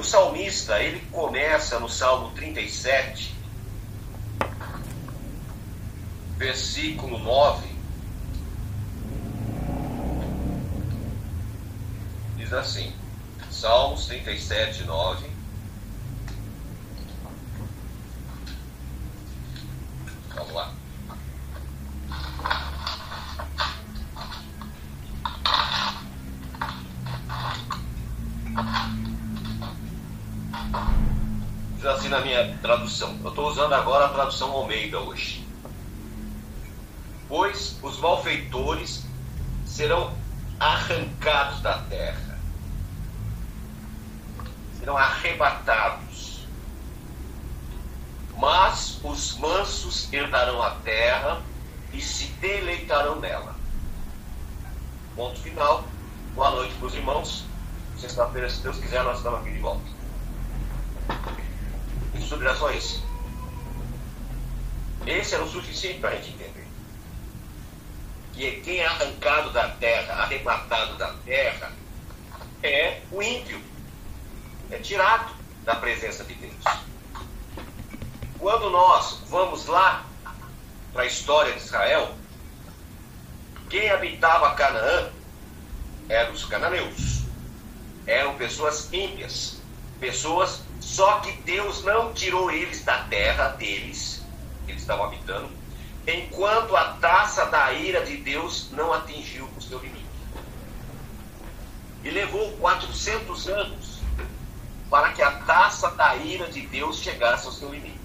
o salmista, ele começa no Salmo 37, versículo 9. Diz assim, Salmos 37, 9. Vamos lá. Diz assim na minha tradução. Eu estou usando agora a tradução Almeida hoje. Pois os malfeitores serão arrancados da terra, serão arrebatados. Mas os mansos herdarão a terra e se deleitarão nela. Ponto final. Boa noite para os irmãos. Sexta-feira, se Deus quiser, nós estamos aqui de volta. Só esse. Era o suficiente para a gente entender. Que quem é arrancado da terra, arrebatado da terra, é o ímpio. É tirado da presença de Deus. Quando nós vamos lá para a história de Israel, quem habitava Canaã eram os cananeus. Eram pessoas ímpias, pessoas só que Deus não tirou eles da terra deles, eles estavam habitando, enquanto a taça da ira de Deus não atingiu o seu limite. E levou 400 anos para que a taça da ira de Deus chegasse ao seu limite.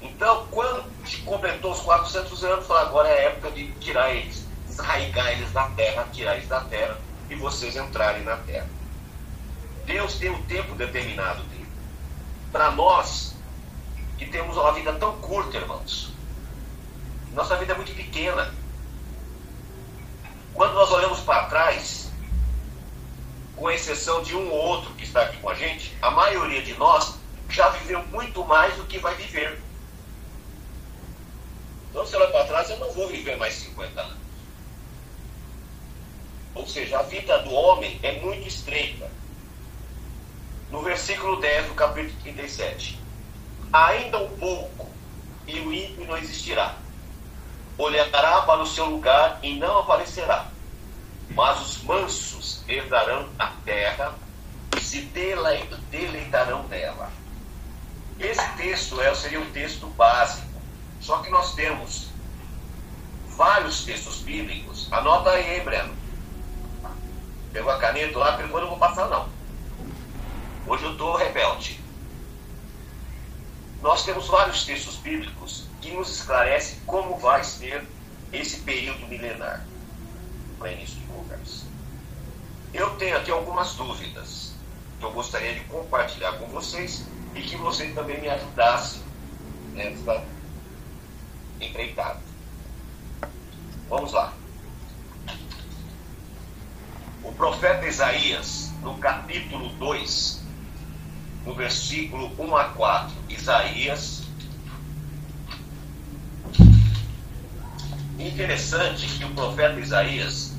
Então, quando completou os 400 anos, falou, agora é a época de tirar eles, desarraigar eles da terra, tirar eles da terra e vocês entrarem na terra. Deus tem um tempo determinado dele. Para nós, que temos uma vida tão curta, irmãos, nossa vida é muito pequena. Quando nós olhamos para trás, com exceção de um ou outro que está aqui com a gente, a maioria de nós já viveu muito mais do que vai viver. Então, se olhar para trás, eu não vou viver mais 50 anos. Ou seja, a vida do homem é muito estreita no versículo 10 do capítulo 37. Ainda um pouco, e o ímpio não existirá. Olhará para o seu lugar e não aparecerá. Mas os mansos herdarão a terra e se deleitarão nela. Esse texto é, seria um texto básico. Só que nós temos vários textos bíblicos. Anota aí, hein, Breno? Pegou a caneta lá, porque eu não vou passar, não. Hoje eu estou rebelde. Nós temos vários textos bíblicos que nos esclarecem como vai ser esse período milenar para início de conversa. Eu tenho aqui algumas dúvidas que eu gostaria de compartilhar com vocês e que vocês também me ajudassem nessa empreitada. Vamos lá. O profeta Isaías, no capítulo 2, no versículo 1 a 4, Isaías. Interessante que o profeta Isaías,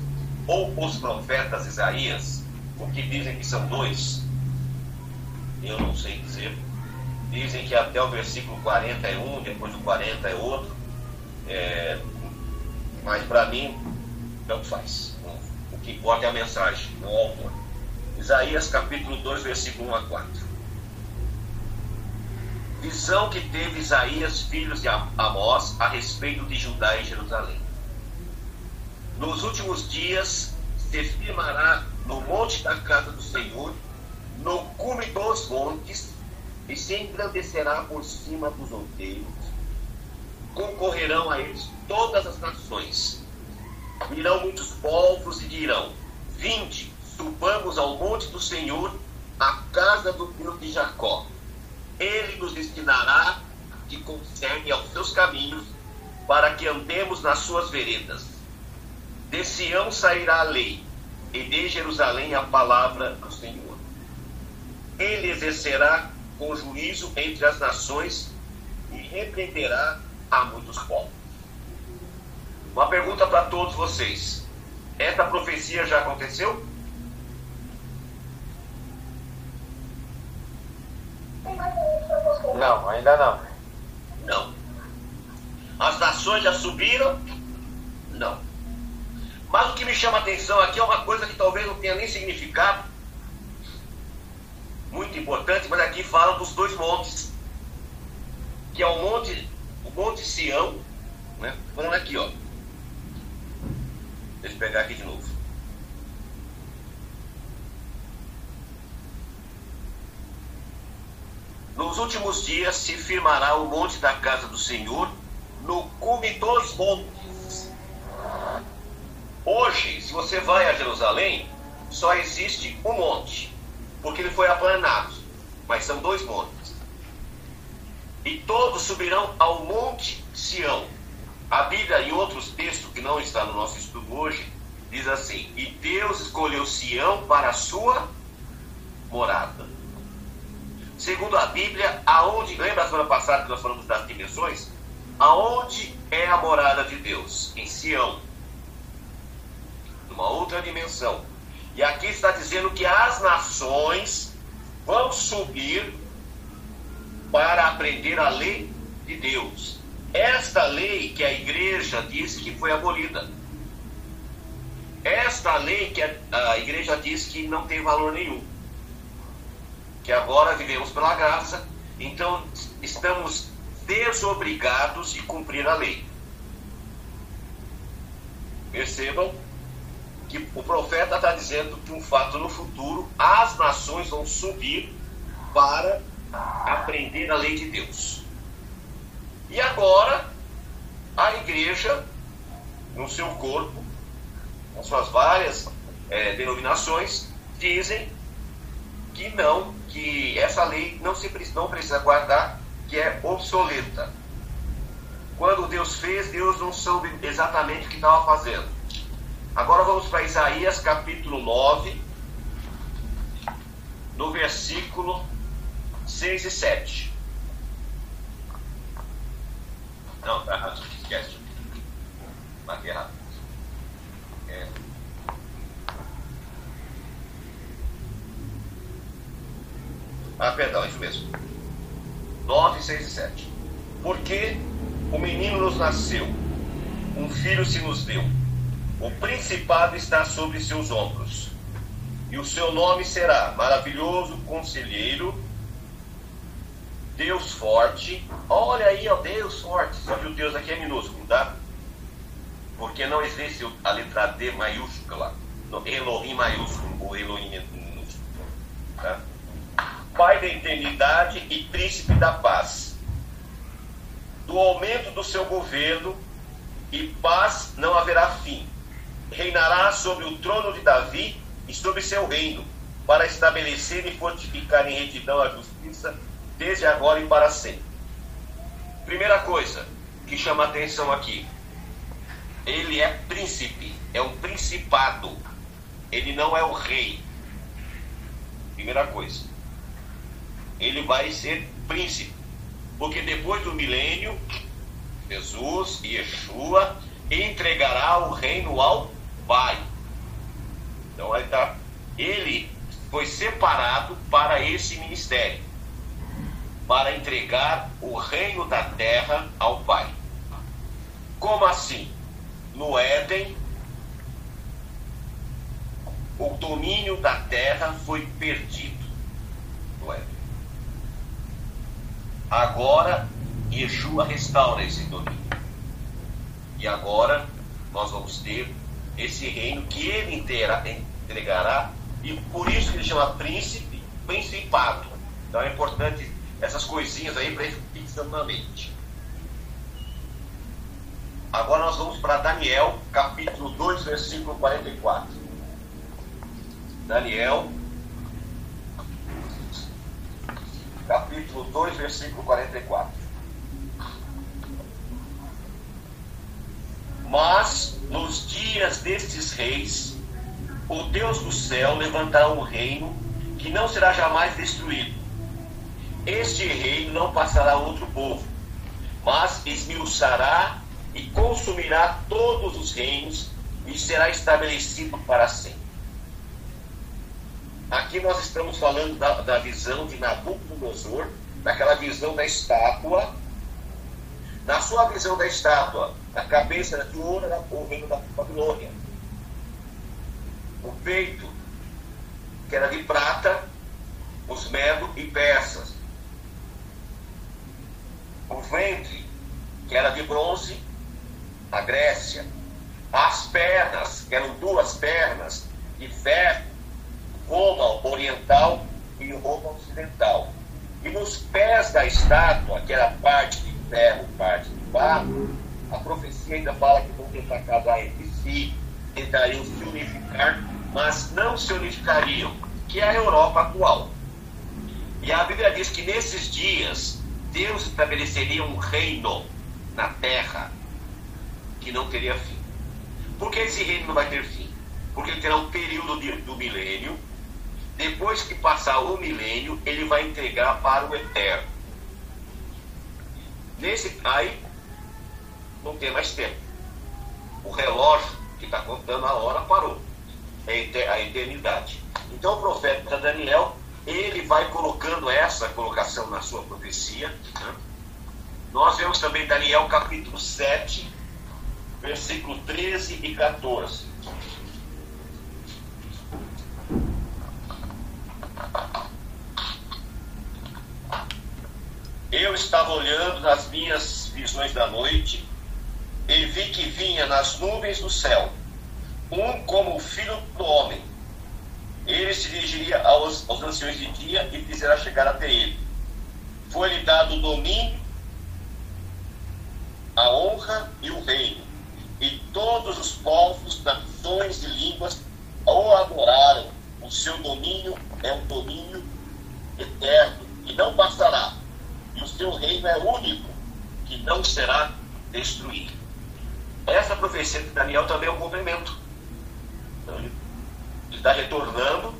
ou os profetas Isaías, o que dizem que são dois, eu não sei dizer, dizem que até o versículo 40 é um, depois do 40 é outro, é, mas para mim, tanto faz. O que importa é a mensagem, não o autor. Isaías capítulo 2, versículo 1 a 4 visão que teve Isaías, filhos de Amós, a respeito de Judá e Jerusalém. Nos últimos dias se firmará no monte da casa do Senhor, no cume dos montes, e se engrandecerá por cima dos outeiros. Concorrerão a eles todas as nações. Virão muitos povos e dirão: Vinde, subamos ao monte do Senhor, à casa do Deus de Jacó ele nos destinará que concerne aos seus caminhos, para que andemos nas suas veredas. De Sião sairá a lei, e de Jerusalém a palavra do Senhor. Ele exercerá com juízo entre as nações e repreenderá a muitos povos. Uma pergunta para todos vocês: esta profecia já aconteceu? Não, ainda não. Não. As nações já subiram? Não. Mas o que me chama a atenção aqui é uma coisa que talvez não tenha nem significado. Muito importante, mas aqui fala dos dois montes. Que é o monte, o monte Sião, né? Falando aqui, ó. Deixa eu pegar aqui de novo. Nos últimos dias se firmará o monte da casa do Senhor no cume dos montes. Hoje, se você vai a Jerusalém, só existe um monte, porque ele foi aplanado, mas são dois montes. E todos subirão ao monte Sião. A Bíblia, em outros textos que não está no nosso estudo hoje, diz assim: E Deus escolheu Sião para a sua morada. Segundo a Bíblia, aonde, lembra a semana passada que nós falamos das dimensões? Aonde é a morada de Deus? Em Sião. Numa outra dimensão. E aqui está dizendo que as nações vão subir para aprender a lei de Deus. Esta lei que a igreja disse que foi abolida. Esta lei que a, igreja diz que não tem valor nenhum. Que agora vivemos pela graça, então estamos desobrigados de cumprir a lei. Percebam que o profeta está dizendo que um fato no futuro, as nações vão subir para aprender a lei de Deus. E agora, a igreja, no seu corpo, com suas várias é, denominações, dizem que não, que essa lei não, se, não precisa guardar, que é obsoleta. Quando Deus fez, Deus não soube exatamente o que estava fazendo. Agora vamos para Isaías capítulo 9, no versículo 6 e 7. Não, tá errado, esquece. Marquei errado. É. Ah, perdão, isso mesmo. 9, 6 e 7. Porque o menino nos nasceu, um filho se nos deu, o principado está sobre seus ombros, e o seu nome será Maravilhoso Conselheiro, Deus Forte. Olha aí, ó, Deus Forte. Só que o Deus aqui é minúsculo, tá? Porque não existe a letra D maiúscula, Elohim maiúsculo, ou Elohim minúsculo, tá? Pai da eternidade e príncipe da paz. Do aumento do seu governo e paz não haverá fim. Reinará sobre o trono de Davi e sobre seu reino, para estabelecer e fortificar em retidão a justiça, desde agora e para sempre. Primeira coisa que chama atenção aqui: ele é príncipe, é um principado, ele não é o rei. Primeira coisa ele vai ser príncipe. Porque depois do milênio, Jesus, Yeshua, entregará o reino ao Pai. Então aí tá. Ele foi separado para esse ministério, para entregar o reino da terra ao Pai. Como assim? No Éden, o domínio da terra foi perdido. No Éden. Agora, Yeshua restaura esse domínio. E agora, nós vamos ter esse reino que ele inteira, entregará, e por isso que ele chama príncipe, principado. Então é importante essas coisinhas aí para ele fixando na mente. Agora nós vamos para Daniel, capítulo 2, versículo 44. Daniel capítulo 2, versículo 44. Mas nos dias destes reis, o Deus do céu levantará um reino que não será jamais destruído. Este reino não passará a outro povo, mas esmiuçará e consumirá todos os reinos e será estabelecido para sempre. Aqui nós estamos falando da, da visão de Nabucodonosor, naquela visão da estátua. Na sua visão da estátua, a cabeça de ouro era o reino da Babilônia. O peito, que era de prata, os medos e persas. O ventre, que era de bronze, a Grécia. As pernas, que eram duas pernas de ferro, Roma oriental e Roma ocidental. E nos pés da estátua, que era parte de ferro, parte de barro, a profecia ainda fala que vão tentar casar entre si, tentariam se unificar, mas não se unificariam, que é a Europa atual. E a Bíblia diz que nesses dias Deus estabeleceria um reino na terra que não teria fim. Por que esse reino não vai ter fim? Porque ele terá um período de, do milênio. Depois que passar o milênio, ele vai entregar para o eterno. Nesse aí não tem mais tempo. O relógio que está contando a hora parou. É a eternidade. Então o profeta Daniel, ele vai colocando essa colocação na sua profecia. Né? Nós vemos também Daniel capítulo 7, versículo 13 e 14. Eu estava olhando nas minhas visões da noite e vi que vinha nas nuvens do céu um como o filho do homem. Ele se dirigiria aos, aos anciões de dia e fizera chegar até ele. Foi-lhe dado o domínio, a honra e o reino. E todos os povos, nações e línguas o adoraram. O seu domínio é um domínio eterno e não passará. E o seu reino é único, que não será destruído. Essa profecia de Daniel também é um complemento. Então, ele está retornando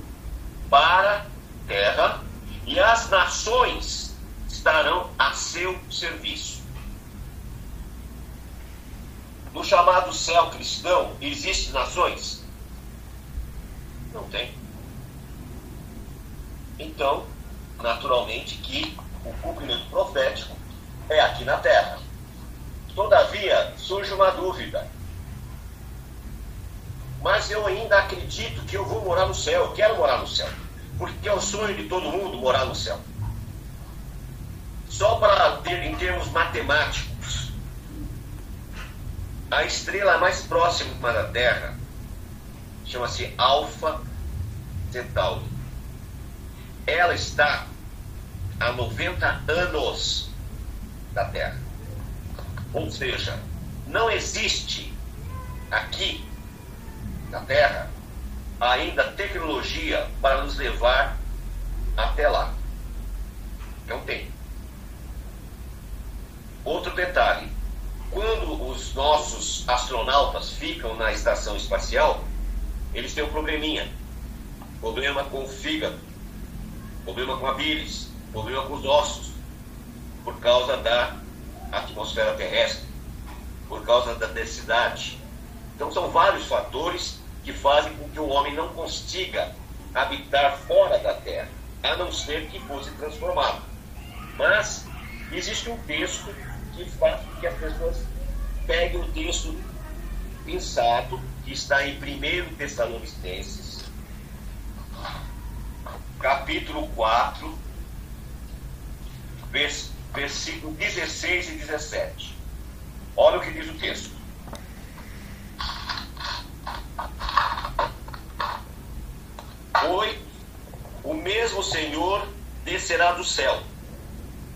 para a terra e as nações estarão a seu serviço. No chamado céu cristão, existem nações? Não tem. Então, naturalmente que o cumprimento profético é aqui na terra. Todavia, surge uma dúvida. Mas eu ainda acredito que eu vou morar no céu, eu quero morar no céu. Porque é o sonho de todo mundo morar no céu. Só para ter em termos matemáticos, a estrela mais próxima da Terra chama-se Alfa Centauri. Ela está a 90 anos da Terra. Ou seja, não existe aqui na Terra ainda tecnologia para nos levar até lá. Não tem. Outro detalhe: quando os nossos astronautas ficam na estação espacial, eles têm um probleminha. Problema com o fígado, problema com a bilis, problema com os ossos, por causa da atmosfera terrestre, por causa da densidade. Então, são vários fatores que fazem com que o homem não consiga habitar fora da Terra, a não ser que fosse transformado. Mas existe um texto que faz com que as pessoas peguem o texto pensado, que está em 1 Tessalonicenses, capítulo 4, versículo versículo 16 e 17. Olha o que diz o texto. Oi, o mesmo Senhor descerá do céu,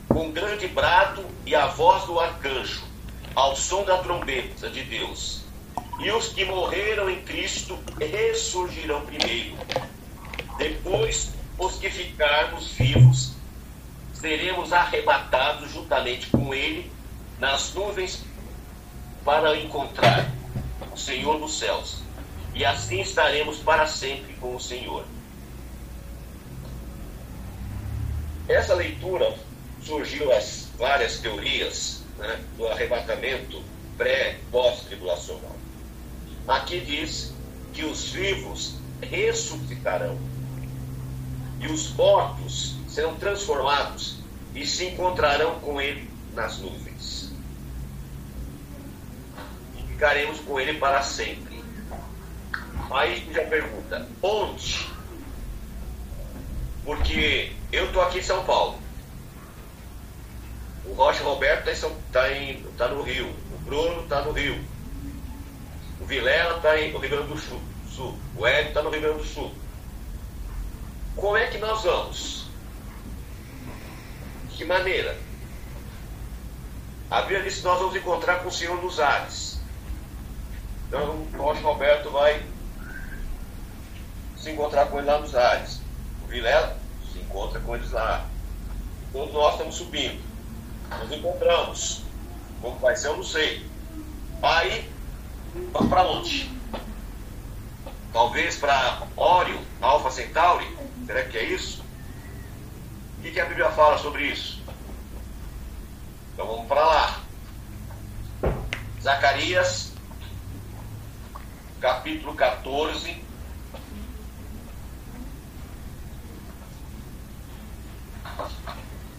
com grande brado e a voz do arcanjo, ao som da trombeta de Deus. E os que morreram em Cristo ressurgirão primeiro. Depois, os que ficarmos vivos seremos arrebatados juntamente com ele nas nuvens para encontrar o Senhor dos céus. E assim estaremos para sempre com o Senhor. Essa leitura surgiu as várias teorias né, do arrebatamento pré-pós-tribulacional. Aqui diz que os vivos ressuscitarão e os mortos serão transformados e se encontrarão com ele nas nuvens. E ficaremos com ele para sempre. Aí já pergunta: onde? Porque eu estou aqui em São Paulo. O Rocha Roberto está tá em, tá no Rio. O Bruno está no Rio. O Vilela está no Rio Grande do Sul. O Hélio está no Rio Grande do Sul. Como é que nós vamos? Que maneira? A Bíblia diz que nós vamos encontrar com o Senhor nos ares. Então, o Roberto vai se encontrar com ele lá nos ares. O Vilela se encontra com eles lá. Todos nós estamos subindo. Nos encontramos. Como vai ser, eu não sei. Aí, para onde? Talvez para Ório, Alfa Centauri? Será que é isso? O que, que a Bíblia fala sobre isso? Então vamos para lá. Zacarias, capítulo 14.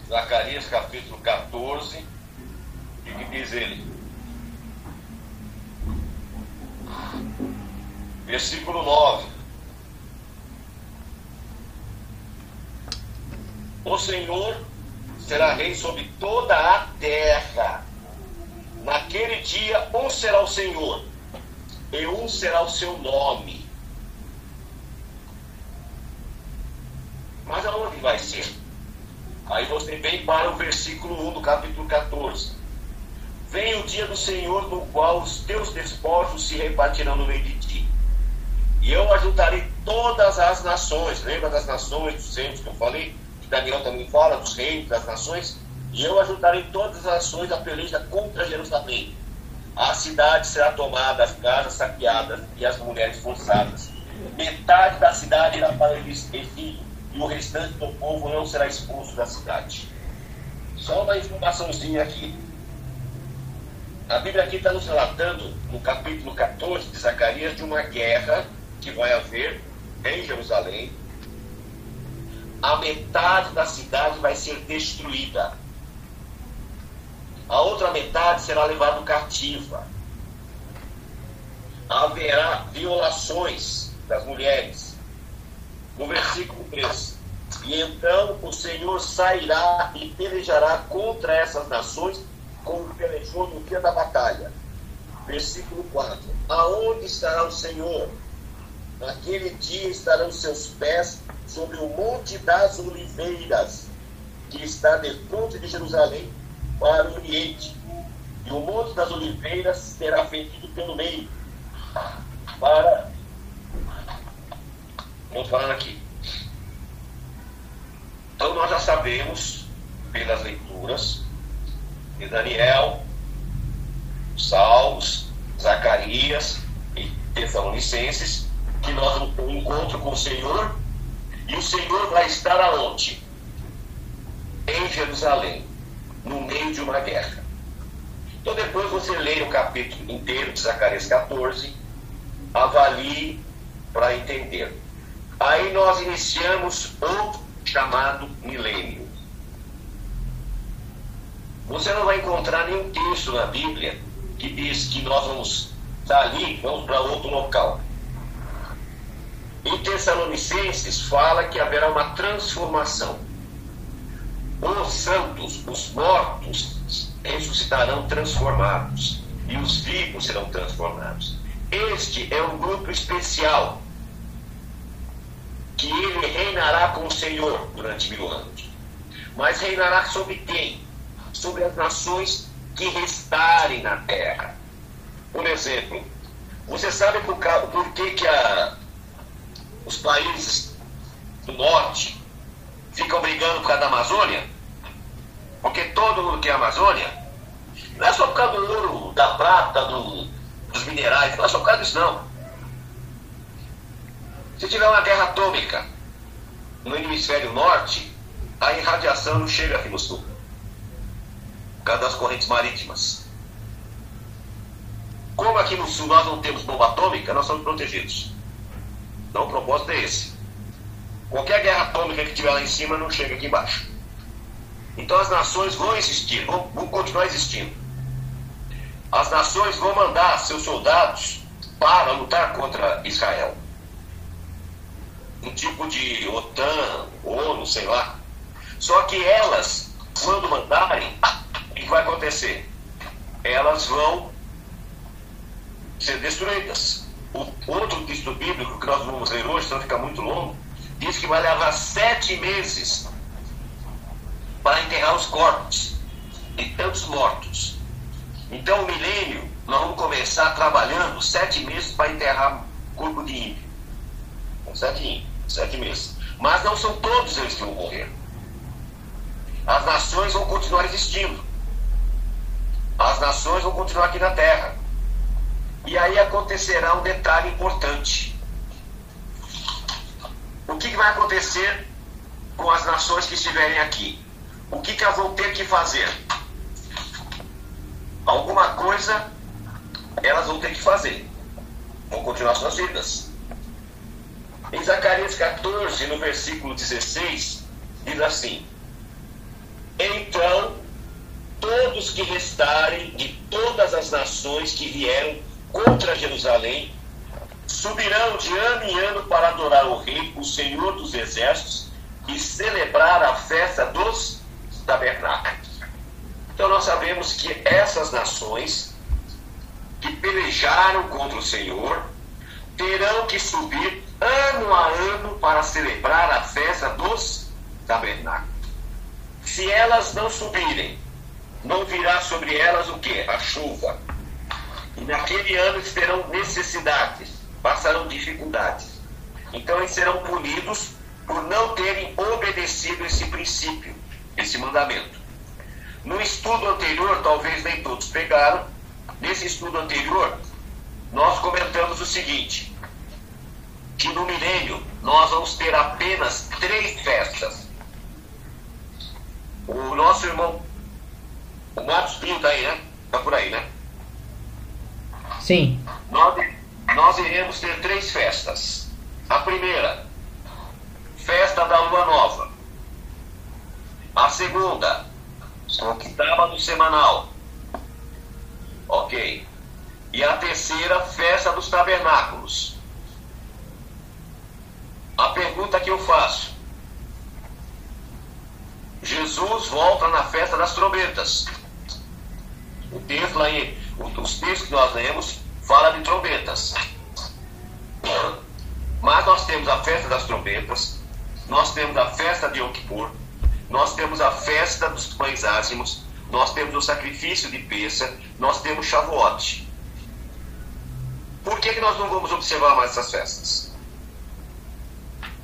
Zacarias capítulo 14, o que diz ele? Versículo 9. O Senhor será rei sobre toda a terra. Naquele dia, um será o Senhor, e um será o seu nome. Mas aonde vai ser? Aí você vem para o versículo 1 do capítulo 14. Vem o dia do Senhor no qual os teus despojos se repartirão no meio de ti. E eu ajuntarei todas as nações. Lembra das nações, dos reinos que eu falei? Daniel também fala dos reinos, das nações. E eu ajuntarei todas as nações a peleja contra Jerusalém. A cidade será tomada, as casas saqueadas e as mulheres forçadas. Metade da cidade irá para o exílio e o restante do povo não será expulso da cidade. Só uma informaçãozinha aqui. A Bíblia aqui está nos relatando, no capítulo 14 de Zacarias, de uma guerra que vai haver em Jerusalém. A metade da cidade vai ser destruída. A outra metade será levada cativa. Haverá violações das mulheres no versículo 3. E então o Senhor sairá e pelejará contra essas nações, como pelejou no dia da batalha. Versículo 4. Aonde estará o Senhor? Naquele dia estarão seus pés sobre o Monte das Oliveiras, que está de frente de Jerusalém para o Oriente. E o Monte das Oliveiras será fendido pelo meio, para Vamos falando aqui. Então nós já sabemos, pelas leituras, de Daniel, Salmos, Zacarias e Tessalonicenses, que nós vamos ter um encontro com o Senhor, e o Senhor vai estar aonde? Em Jerusalém, no meio de uma guerra. Então depois você lê o capítulo inteiro de Zacarias 14, avalie para entender. Aí nós iniciamos outro chamado milênio. Você não vai encontrar nenhum texto na Bíblia que diz que nós vamos dali, vamos para outro local. Em Tessalonicenses fala que haverá uma transformação. Os santos, os mortos, ressuscitarão transformados e os vivos serão transformados. Este é um grupo especial que ele reinará com o Senhor durante mil anos. Mas reinará sobre quem? Sobre as nações que restarem na terra. Por exemplo, você sabe por, por que, que a, os países do norte ficam brigando por causa da Amazônia? Porque todo mundo quer a Amazônia. Não é só por causa do ouro, da prata, do, dos minerais, não é só por causa disso não. Se tiver uma guerra atômica no hemisfério norte, a irradiação não chega aqui no sul. Por causa das correntes marítimas. Como aqui no sul nós não temos bomba atômica, nós somos protegidos. Então o propósito é esse. Qualquer guerra atômica que tiver lá em cima não chega aqui embaixo. Então as nações vão existir, vão, vão continuar existindo. As nações vão mandar seus soldados para lutar contra Israel. Um tipo de OTAN, ONU, sei lá. Só que elas, quando mandarem, o que vai acontecer? Elas vão ser destruídas. O outro texto bíblico que nós vamos ler hoje, não fica muito longo, diz que vai levar sete meses para enterrar os corpos de tantos mortos. Então, o milênio, nós vamos começar trabalhando sete meses para enterrar corpo de ímpio. Sete sete meses. Mas não são todos eles que vão morrer. As nações vão continuar existindo. As nações vão continuar aqui na Terra. E aí acontecerá um detalhe importante. O que, que vai acontecer com as nações que estiverem aqui? O que, que elas vão ter que fazer? Alguma coisa elas vão ter que fazer. Vão continuar suas vidas. Em Zacarias 14, no versículo 16, diz assim: Então todos que restarem de todas as nações que vieram contra Jerusalém, subirão de ano em ano para adorar o Rei, o Senhor dos Exércitos, e celebrar a festa dos tabernáculos. Então nós sabemos que essas nações que pelejaram contra o Senhor terão que subir ano a ano para celebrar a festa dos tabernáculos. Se elas não subirem, não virá sobre elas o que? A chuva e naquele ano terão necessidades, passarão dificuldades. Então eles serão punidos por não terem obedecido esse princípio, esse mandamento. No estudo anterior, talvez nem todos pegaram, nesse estudo anterior, nós comentamos o seguinte: que no milênio nós vamos ter apenas três festas. O nosso irmão, o Marcos Pinto está aí, né? Está por aí, né? Sim. Nós, nós iremos ter três festas. A primeira, festa da lua nova. A segunda, sábado semanal. Ok. E a terceira, festa dos tabernáculos. A pergunta que eu faço: Jesus volta na festa das trombetas. O texto lá em os textos que nós lemos fala de trombetas. Mas nós temos a festa das trombetas, nós temos a festa de Yom nós temos a festa dos pães ázimos, nós temos o sacrifício de Peça, nós temos Shavuot. Por que, que nós não vamos observar mais essas festas?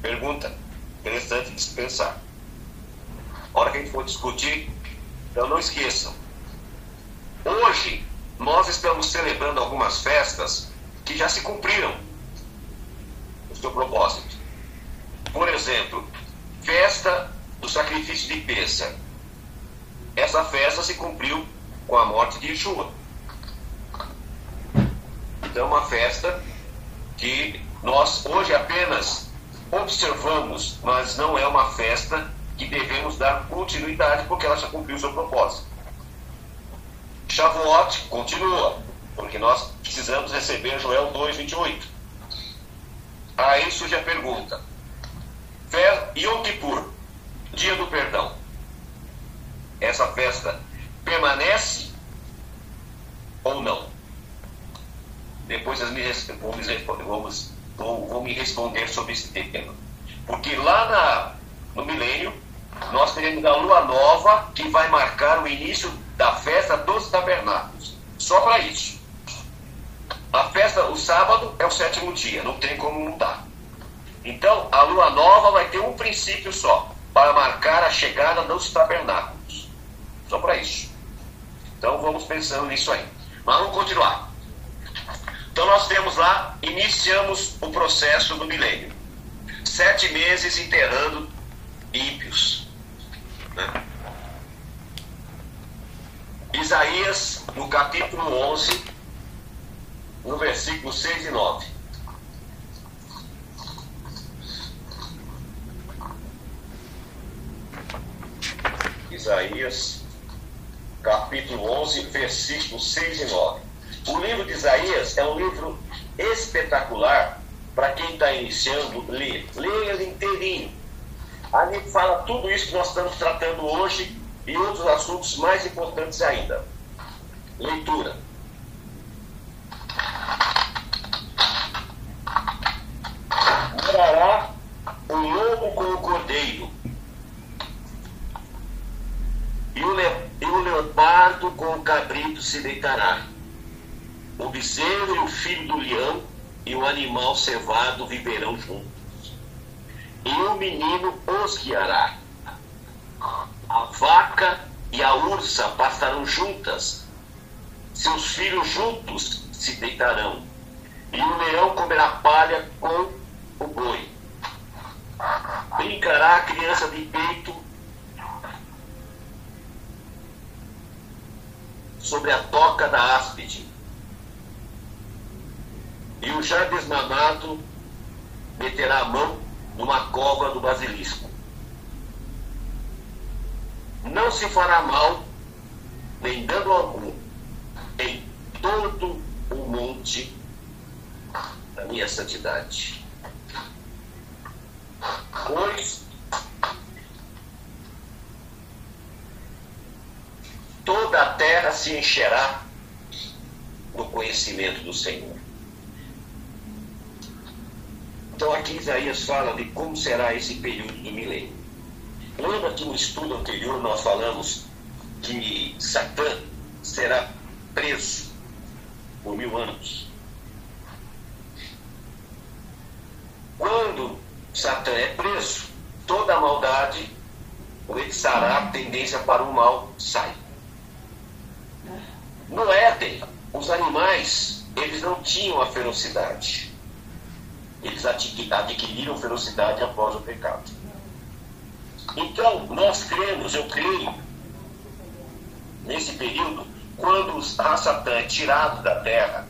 Pergunta interessante de se pensar. A hora que a gente for discutir, então não esqueçam. Hoje, nós estamos celebrando algumas festas que já se cumpriram o seu propósito. Por exemplo, festa do sacrifício de Pêssar. Essa festa se cumpriu com a morte de Yeshua. Então, é uma festa que nós hoje apenas observamos, mas não é uma festa que devemos dar continuidade, porque ela já cumpriu o seu propósito. Shavuot continua, porque nós precisamos receber Joel 2,28. Aí surge a pergunta: Yom Kippur, dia do perdão, essa festa permanece ou não? Depois me responder, vamos, vão, vão me responder sobre esse tema. Porque lá na, no milênio, nós teremos a lua nova que vai marcar o início da festa dos tabernáculos. Só para isso. A festa, o sábado, é o sétimo dia, não tem como mudar. Então, a lua nova vai ter um princípio só, para marcar a chegada dos tabernáculos. Só para isso. Então, vamos pensando nisso aí. Mas vamos continuar. Então, nós temos lá, iniciamos o processo do milênio. Sete meses enterrando ímpios. Né? Isaías, no capítulo 11, no versículo 6 e 9. Isaías, capítulo 11, versículos 6 e 9. O livro de Isaías é um livro espetacular para quem está iniciando ler. Leia ele inteirinho. Ali fala tudo isso que nós estamos tratando hoje e outros assuntos mais importantes ainda. Leitura. O lobo com o cordeiro, e o, le, e o leopardo com o cabrito se deitará. O bezerro e o filho do leão e o animal cevado viverão juntos. E o menino os guiará. A vaca e a ursa pastarão juntas. Seus filhos juntos se deitarão. E o leão comerá palha com o boi. Brincará a criança de peito sobre a toca da áspide. E o já desmamado meterá a mão numa cova do basilisco. Não se fará mal, nem dano algum, em todo o monte da minha santidade. Pois toda a terra se encherá do conhecimento do Senhor. Então aqui Isaías fala de como será esse período do milênio. Lembra que no estudo anterior nós falamos que Satã será preso por mil anos. Quando Satã é preso, toda a maldade, o Exará, a tendência para o mal, sai. No Éden, os animais, eles não tinham a ferocidade. Eles adquiriram ferocidade após o pecado. Então, nós cremos, eu creio, nesse período, quando a Satã é tirado da terra,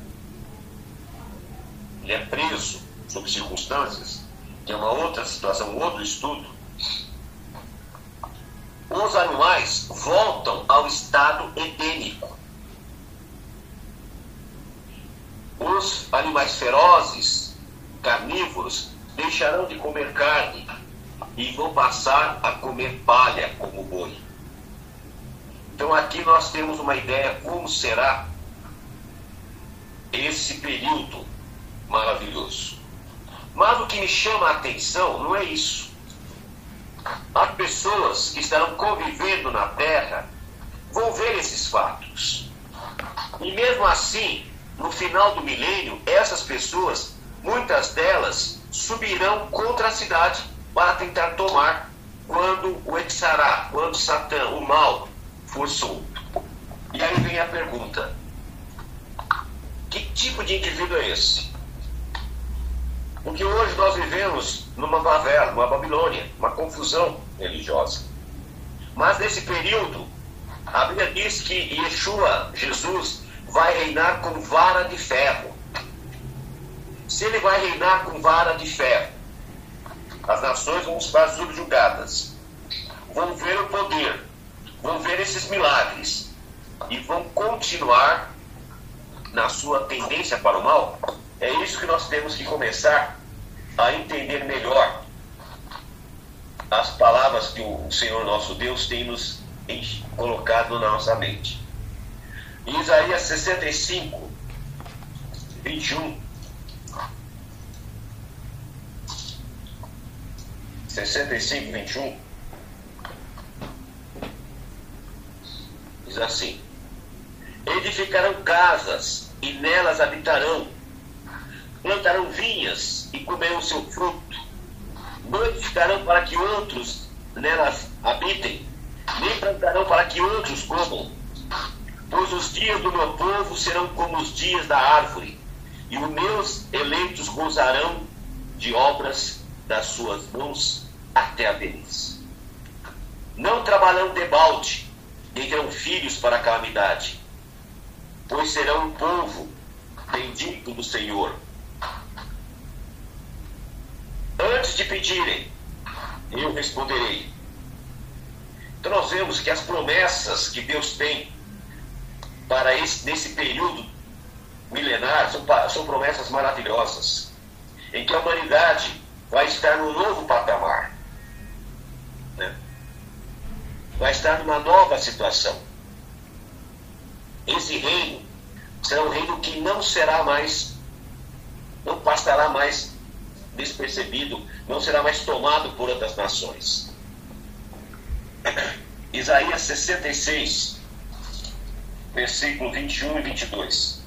ele é preso sob circunstâncias, que é uma outra situação, um outro estudo, os animais voltam ao estado edênico. Os animais ferozes, carnívoros, deixarão de comer carne e vão passar a comer palha como boi. Então aqui nós temos uma ideia como será esse período maravilhoso. Mas o que me chama a atenção não é isso. As pessoas que estarão convivendo na terra vão ver esses fatos. E mesmo assim, no final do milênio, essas pessoas, muitas delas, subirão contra a cidade para tentar tomar quando o Etzará, quando Satã, o mal, for solto. E aí vem a pergunta: que tipo de indivíduo é esse? Porque hoje nós vivemos numa favela, numa Babilônia, uma confusão religiosa. Mas nesse período, a Bíblia diz que Yeshua, Jesus, vai reinar com vara de ferro. Se ele vai reinar com vara de ferro, as nações vão estar subjugadas, vão ver o poder, vão ver esses milagres e vão continuar na sua tendência para o mal. É isso que nós temos que começar a entender melhor as palavras que o Senhor nosso Deus tem nos colocado na nossa mente. Em Isaías 65, 21. 65, 21. Diz assim: Edificarão casas e nelas habitarão, plantarão vinhas e comerão seu fruto, não edificarão para que outros nelas habitem, nem plantarão para que outros comam. Pois os dias do meu povo serão como os dias da árvore, e os meus eleitos gozarão de obras das suas mãos até a velhice. Não trabalharão debalde, nem terão filhos para a calamidade, pois serão um povo bendito do Senhor. Antes de pedirem, eu responderei. Então nós vemos que as promessas que Deus tem para esse, nesse período milenar são, são promessas maravilhosas, em que a humanidade vai estar num novo patamar, vai estar numa nova situação. Esse reino será um reino que não será mais, não passará mais despercebido, não será mais tomado por outras nações. Isaías 66, versículo 21 e 22.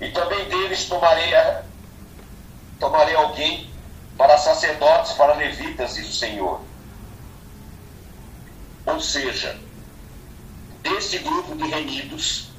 E também deles tomarei, tomarei alguém para sacerdotes, para levitas, diz o Senhor. Ou seja, desse grupo de remidos,